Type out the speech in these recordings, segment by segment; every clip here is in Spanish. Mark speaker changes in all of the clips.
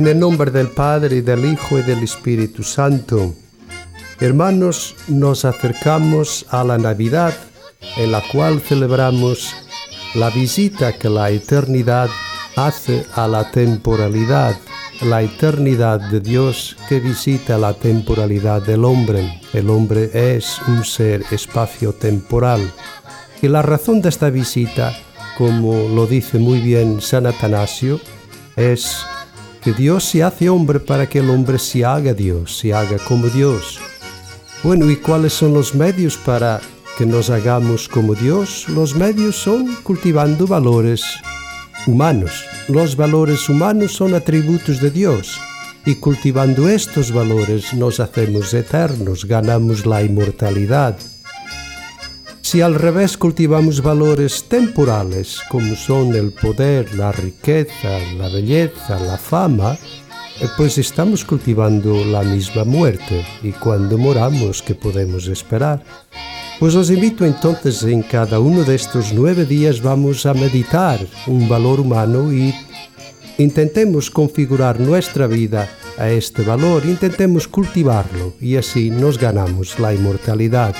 Speaker 1: En el nombre del Padre, y del Hijo y del Espíritu Santo. Hermanos, nos acercamos a la Navidad, en la cual celebramos la visita que la eternidad hace a la temporalidad, la eternidad de Dios que visita la temporalidad del hombre. El hombre es un ser espacio-temporal. Y la razón de esta visita, como lo dice muy bien San Atanasio, es que Dios se hace hombre para que el hombre se haga Dios, se haga como Dios. Bueno, ¿y cuáles son los medios para que nos hagamos como Dios? Los medios son cultivando valores humanos. Los valores humanos son atributos de Dios y cultivando estos valores nos hacemos eternos, ganamos la inmortalidad. Si al revés cultivamos valores temporales, como son el poder, la riqueza, la belleza, la fama, eh, pues estamos cultivando la misma muerte y cuando moramos, ¿qué podemos esperar? Pues os invito entonces en cada uno de estos nueve días vamos a meditar un valor humano y intentemos configurar nuestra vida a este valor, intentemos cultivarlo y así nos ganamos la inmortalidad.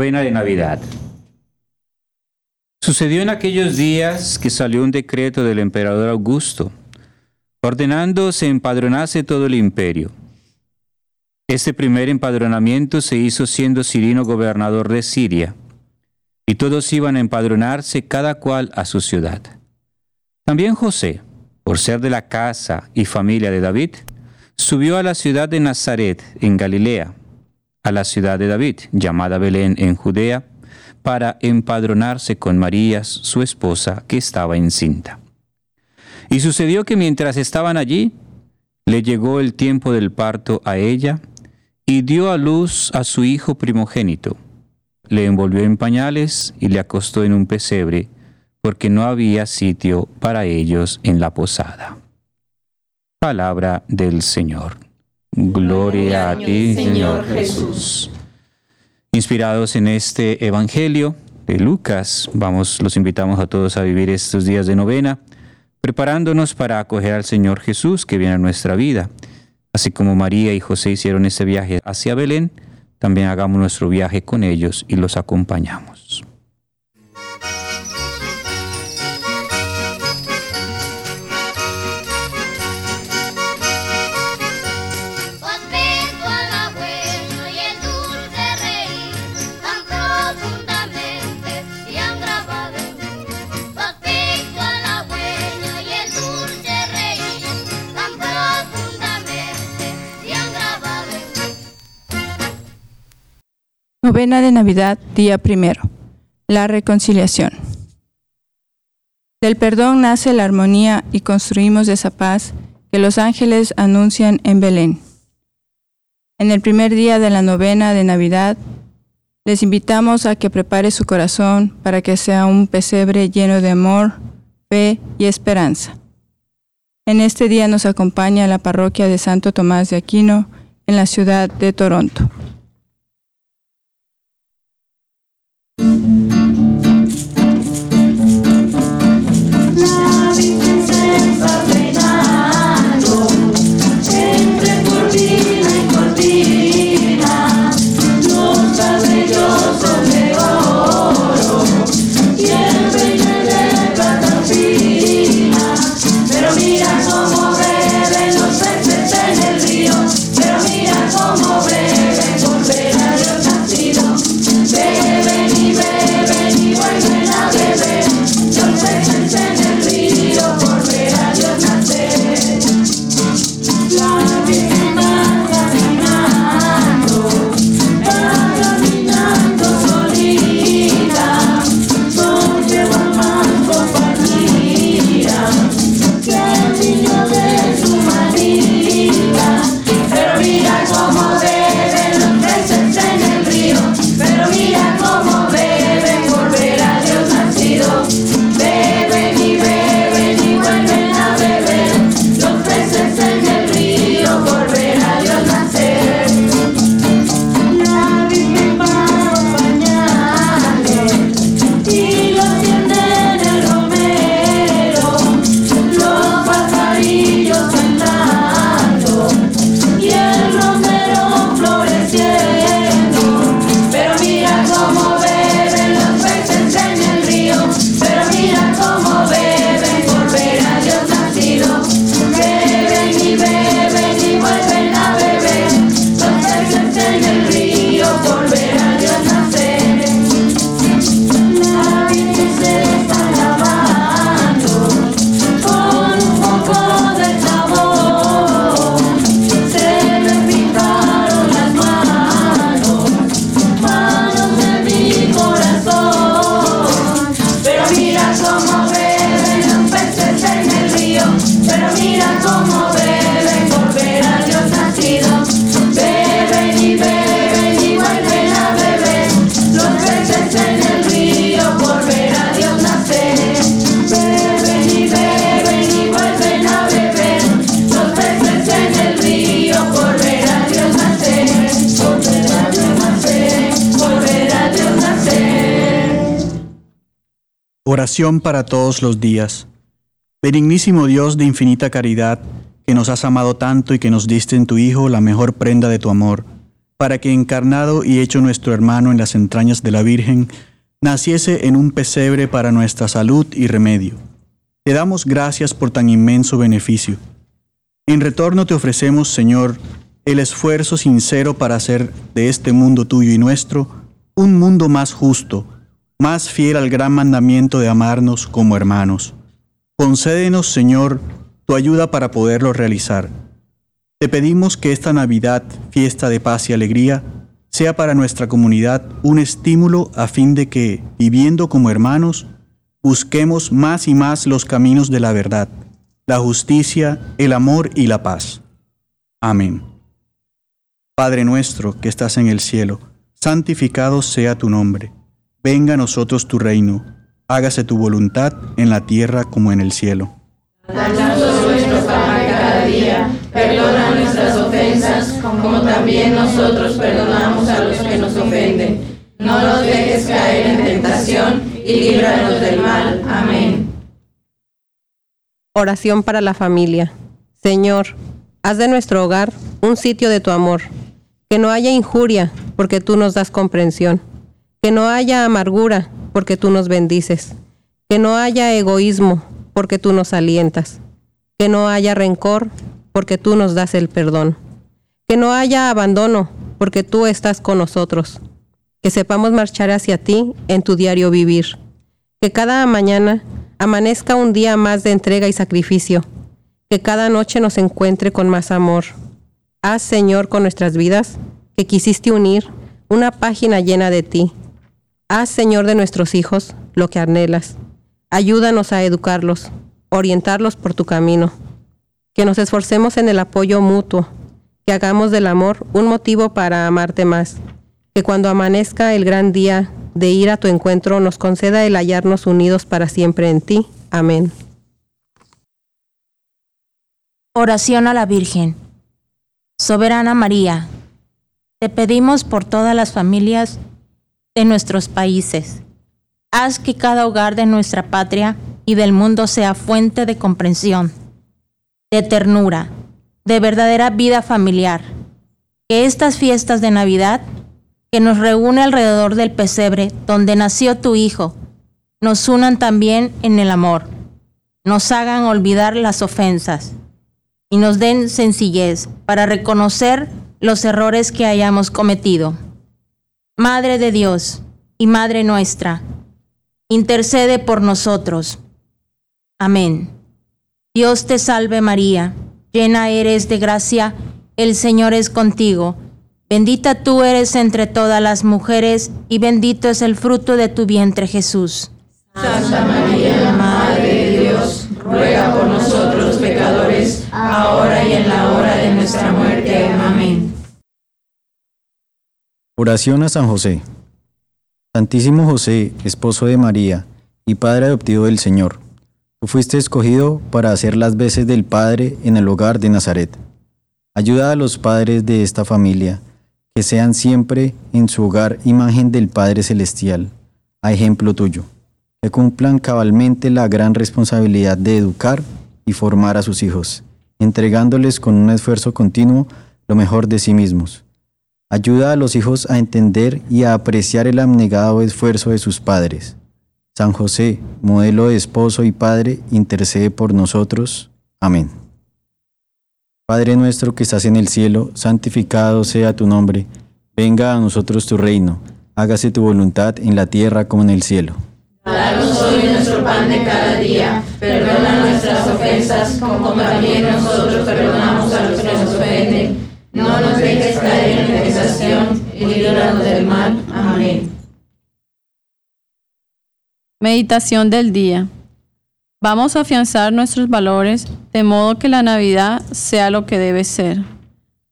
Speaker 2: De Navidad. Sucedió en aquellos días que salió un decreto del emperador Augusto, ordenando se empadronase todo el imperio. Este primer empadronamiento se hizo siendo Cirino gobernador de Siria, y todos iban a empadronarse cada cual a su ciudad. También José, por ser de la casa y familia de David, subió a la ciudad de Nazaret, en Galilea, a la ciudad de David, llamada Belén en Judea, para empadronarse con María, su esposa, que estaba encinta. Y sucedió que mientras estaban allí, le llegó el tiempo del parto a ella, y dio a luz a su hijo primogénito. Le envolvió en pañales y le acostó en un pesebre, porque no había sitio para ellos en la posada. Palabra del Señor. Gloria a ti, Señor Jesús. Inspirados en este Evangelio de Lucas, vamos, los invitamos a todos a vivir estos días de novena, preparándonos para acoger al Señor Jesús que viene a nuestra vida. Así como María y José hicieron ese viaje hacia Belén, también hagamos nuestro viaje con ellos y los acompañamos.
Speaker 3: Novena de Navidad, día primero. La reconciliación. Del perdón nace la armonía y construimos esa paz que los ángeles anuncian en Belén. En el primer día de la novena de Navidad, les invitamos a que prepare su corazón para que sea un pesebre lleno de amor, fe y esperanza. En este día nos acompaña la parroquia de Santo Tomás de Aquino en la ciudad de Toronto.
Speaker 4: Oración para todos los días. Benignísimo Dios de infinita caridad, que nos has amado tanto y que nos diste en tu Hijo la mejor prenda de tu amor, para que encarnado y hecho nuestro hermano en las entrañas de la Virgen, naciese en un pesebre para nuestra salud y remedio. Te damos gracias por tan inmenso beneficio. En retorno te ofrecemos, Señor, el esfuerzo sincero para hacer de este mundo tuyo y nuestro un mundo más justo, más fiel al gran mandamiento de amarnos como hermanos. Concédenos, Señor, tu ayuda para poderlo realizar. Te pedimos que esta Navidad, fiesta de paz y alegría, sea para nuestra comunidad un estímulo a fin de que, viviendo como hermanos, busquemos más y más los caminos de la verdad, la justicia, el amor y la paz. Amén. Padre nuestro que estás en el cielo, santificado sea tu nombre. Venga a nosotros tu reino. Hágase tu voluntad en la tierra como en el cielo.
Speaker 5: Danos nuestro pan cada día. Perdona nuestras ofensas, como también nosotros perdonamos a los que nos ofenden. No nos dejes caer en tentación y líbranos del mal. Amén.
Speaker 6: Oración para la familia. Señor, haz de nuestro hogar un sitio de tu amor que no haya injuria, porque tú nos das comprensión, que no haya amargura, porque tú nos bendices, que no haya egoísmo, porque tú nos alientas, que no haya rencor, porque tú nos das el perdón, que no haya abandono, porque tú estás con nosotros, que sepamos marchar hacia ti en tu diario vivir, que cada mañana amanezca un día más de entrega y sacrificio, que cada noche nos encuentre con más amor. Haz, Señor, con nuestras vidas, que quisiste unir una página llena de ti. Haz, Señor, de nuestros hijos lo que anhelas. Ayúdanos a educarlos, orientarlos por tu camino. Que nos esforcemos en el apoyo mutuo, que hagamos del amor un motivo para amarte más. Que cuando amanezca el gran día de ir a tu encuentro nos conceda el hallarnos unidos para siempre en ti. Amén.
Speaker 7: Oración a la Virgen. Soberana María, te pedimos por todas las familias de nuestros países. Haz que cada hogar de nuestra patria y del mundo sea fuente de comprensión, de ternura, de verdadera vida familiar. Que estas fiestas de Navidad, que nos reúne alrededor del pesebre donde nació tu Hijo, nos unan también en el amor, nos hagan olvidar las ofensas y nos den sencillez para reconocer los errores que hayamos cometido. Madre de Dios y Madre nuestra, intercede por nosotros. Amén. Dios te salve María, llena eres de gracia, el Señor es contigo. Bendita tú eres entre todas las mujeres y bendito es el fruto de tu vientre Jesús.
Speaker 5: Santa María, Madre de Dios, ruega por nosotros pecadores, ahora y en la hora de nuestra muerte. Amén.
Speaker 8: Oración a San José. Santísimo José, esposo de María y Padre adoptivo del Señor, tú fuiste escogido para hacer las veces del Padre en el hogar de Nazaret. Ayuda a los padres de esta familia, que sean siempre en su hogar imagen del Padre Celestial, a ejemplo tuyo que cumplan cabalmente la gran responsabilidad de educar y formar a sus hijos, entregándoles con un esfuerzo continuo lo mejor de sí mismos. Ayuda a los hijos a entender y a apreciar el abnegado esfuerzo de sus padres. San José, modelo de esposo y padre, intercede por nosotros. Amén. Padre nuestro que estás en el cielo, santificado sea tu nombre. Venga a nosotros tu reino. Hágase tu voluntad en la tierra como en el cielo.
Speaker 5: Danos hoy nuestro pan de cada día. Perdona nuestras ofensas, como también nosotros perdonamos a los que nos ofenden. No nos dejes caer en y del mal. Amén.
Speaker 3: Meditación del día. Vamos a afianzar nuestros valores de modo que la Navidad sea lo que debe ser.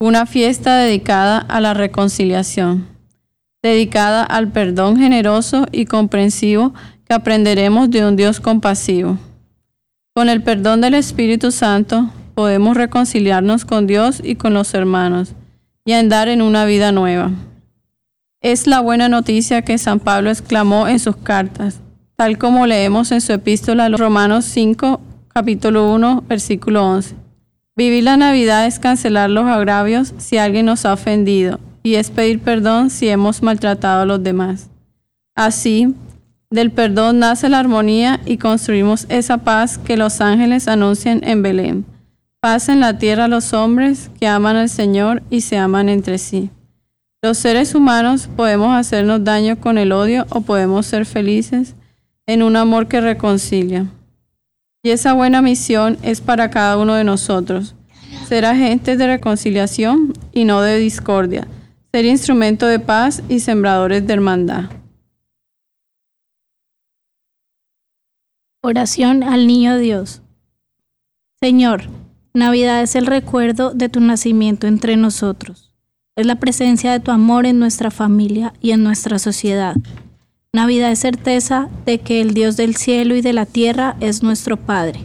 Speaker 3: Una fiesta dedicada a la reconciliación, dedicada al perdón generoso y comprensivo que aprenderemos de un Dios compasivo. Con el perdón del Espíritu Santo podemos reconciliarnos con Dios y con los hermanos y andar en una vida nueva. Es la buena noticia que San Pablo exclamó en sus cartas. tal como leemos en su epístola a los Romanos 5, capítulo 1, versículo 11. Vivir la Navidad es cancelar los agravios si alguien nos ha ofendido y es pedir perdón si hemos maltratado a los demás. Así, del perdón nace la armonía y construimos esa paz que los ángeles anuncian en Belén. Paz en la tierra a los hombres que aman al Señor y se aman entre sí. Los seres humanos podemos hacernos daño con el odio o podemos ser felices en un amor que reconcilia. Y esa buena misión es para cada uno de nosotros. Ser agentes de reconciliación y no de discordia. Ser instrumento de paz y sembradores de hermandad.
Speaker 9: Oración al Niño Dios. Señor, Navidad es el recuerdo de tu nacimiento entre nosotros. Es la presencia de tu amor en nuestra familia y en nuestra sociedad. Navidad es certeza de que el Dios del cielo y de la tierra es nuestro Padre,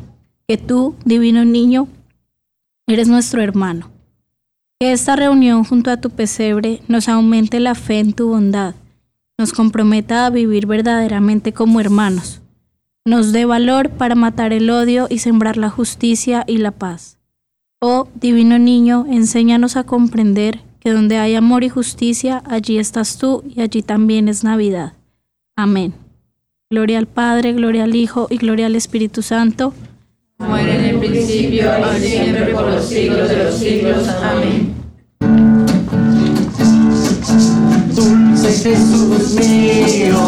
Speaker 9: que tú, divino niño, eres nuestro hermano. Que esta reunión junto a tu pesebre nos aumente la fe en tu bondad, nos comprometa a vivir verdaderamente como hermanos nos dé valor para matar el odio y sembrar la justicia y la paz. Oh divino niño, enséñanos a comprender que donde hay amor y justicia, allí estás tú y allí también es Navidad. Amén. Gloria al Padre, gloria al Hijo y gloria al Espíritu Santo.
Speaker 5: Como en el principio, y siempre, por los siglos de los siglos. Amén.
Speaker 10: Dulce Jesús mío,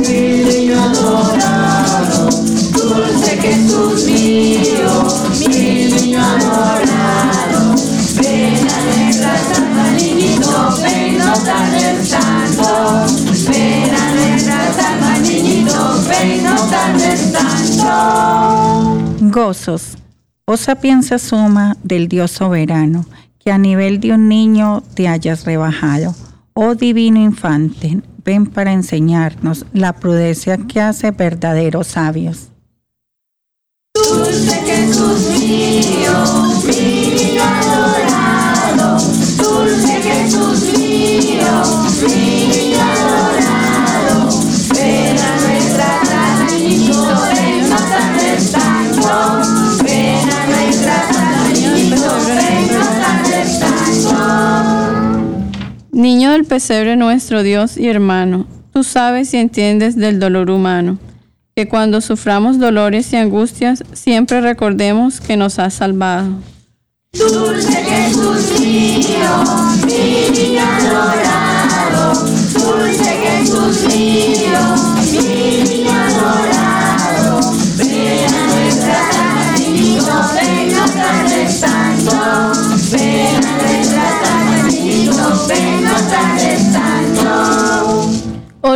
Speaker 10: mi niño adorado. Dulce Jesús mío, mi niño adorado. Ven a nuestra santa niñito, ven no tardes tanto. Ven a nuestra santa niñito, ven no tardes tanto.
Speaker 11: Gozos, oh sapiencia suma del Dios soberano, que a nivel de un niño te hayas rebajado Oh divino infante, ven para enseñarnos la prudencia que hace verdaderos sabios.
Speaker 10: Niño
Speaker 3: del pesebre nuestro Dios y hermano, tú sabes y entiendes del dolor humano, que cuando suframos dolores y angustias, siempre recordemos que nos has salvado.
Speaker 10: Dulce Jesús mío,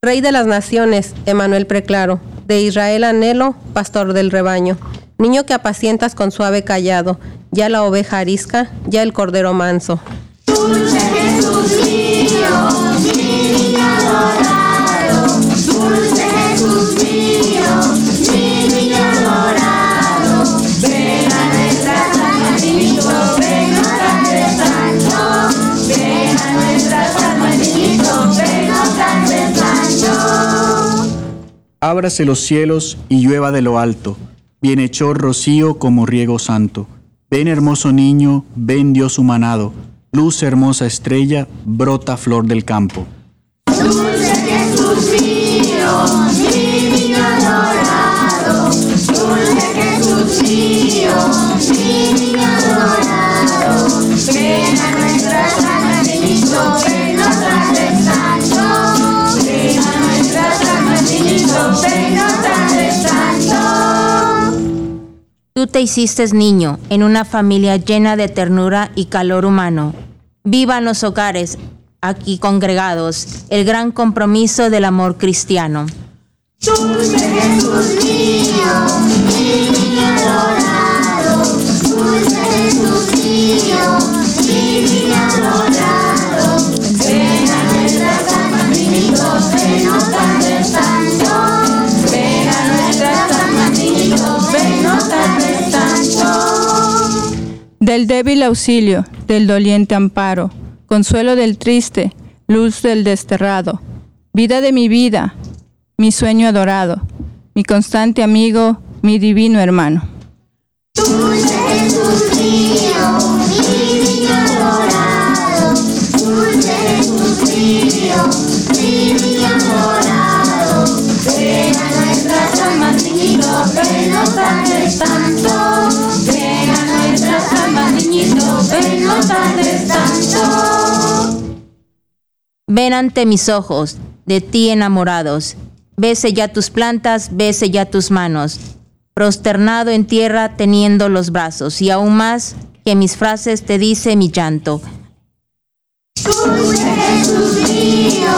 Speaker 6: Rey de las naciones, Emanuel Preclaro, de Israel anhelo, pastor del rebaño, niño que apacientas con suave callado, ya la oveja arisca, ya el cordero manso.
Speaker 10: Dulce Jesús mío, mi. Dulce Jesús
Speaker 4: Ábrase los cielos y llueva de lo alto, bienhechor rocío como riego santo. Ven hermoso niño, ven Dios humanado, luz hermosa estrella, brota flor del campo.
Speaker 10: Dulce Jesús mío, mi adorado. Dulce Jesús mío, mi
Speaker 7: Tú te hiciste niño en una familia llena de ternura y calor humano. Vivan los hogares aquí congregados el gran compromiso del amor cristiano.
Speaker 12: Del débil auxilio, del doliente amparo, consuelo del triste, luz del desterrado, vida de mi vida, mi sueño adorado, mi constante amigo, mi divino hermano.
Speaker 10: Ven
Speaker 7: ante mis ojos, de ti enamorados. Bese ya tus plantas, bese ya tus manos. Prosternado en tierra, teniendo los brazos, y aún más que mis frases te dice mi llanto.
Speaker 10: Dulce Jesús mío,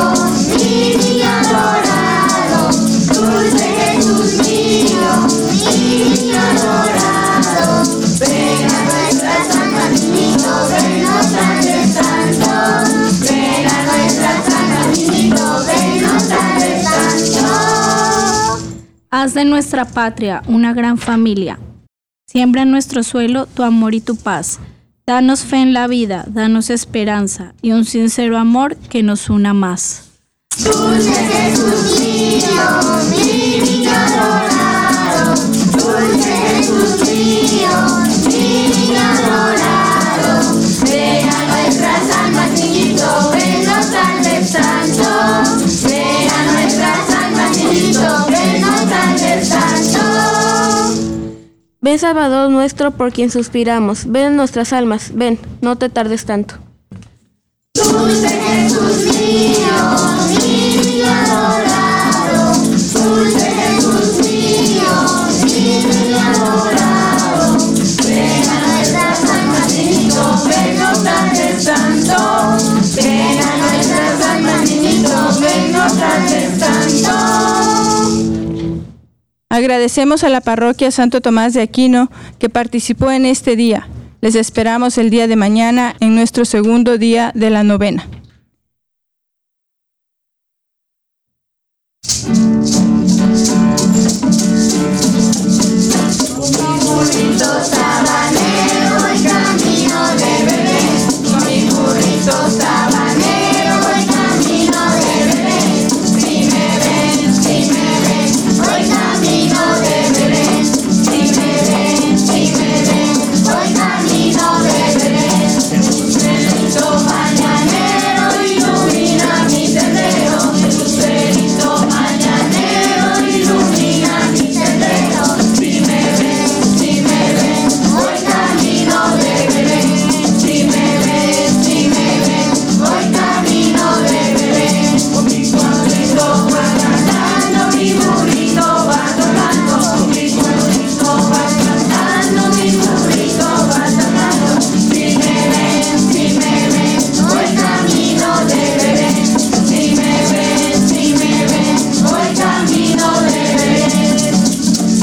Speaker 9: Haz de nuestra patria una gran familia. Siembra en nuestro suelo tu amor y tu paz. Danos fe en la vida, danos esperanza y un sincero amor que nos una más.
Speaker 10: Dulce Jesús mío, mi niño adorado, dulce Jesús mío, Ven
Speaker 13: Salvador nuestro por quien suspiramos, ven en nuestras almas, ven, no te tardes tanto.
Speaker 12: Agradecemos a la parroquia Santo Tomás de Aquino que participó en este día. Les esperamos el día de mañana en nuestro segundo día de la novena.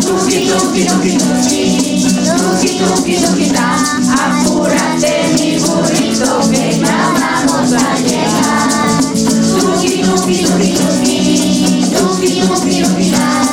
Speaker 10: Tuki, tuki, tuki, tuki, tuki, tuki, tuki. Apúrate mi burrito que ya vamos a llegar. Tuki, tuki, tuki, tuki, tuki, tuki, tuki,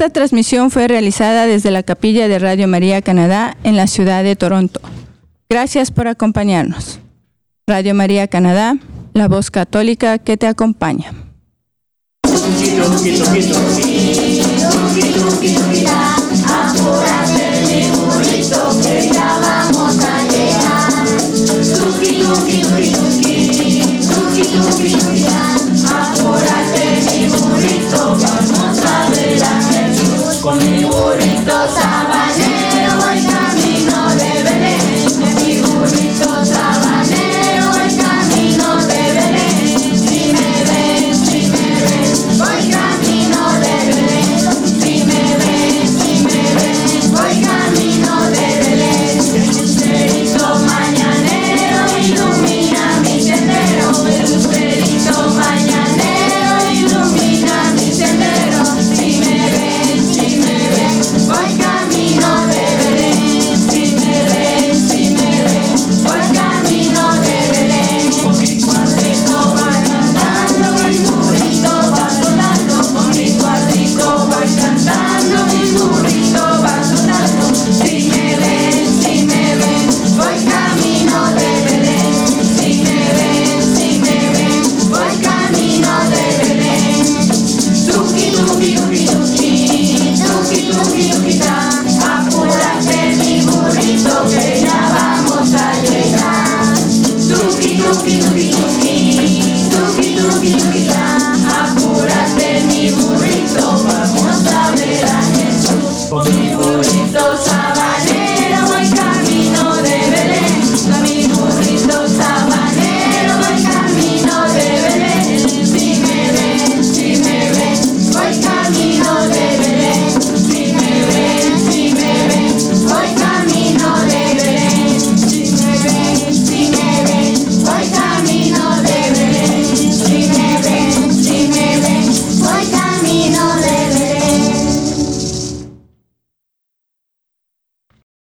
Speaker 12: Esta transmisión fue realizada desde la capilla de Radio María Canadá en la ciudad de Toronto. Gracias por acompañarnos. Radio María Canadá, la voz católica que te acompaña.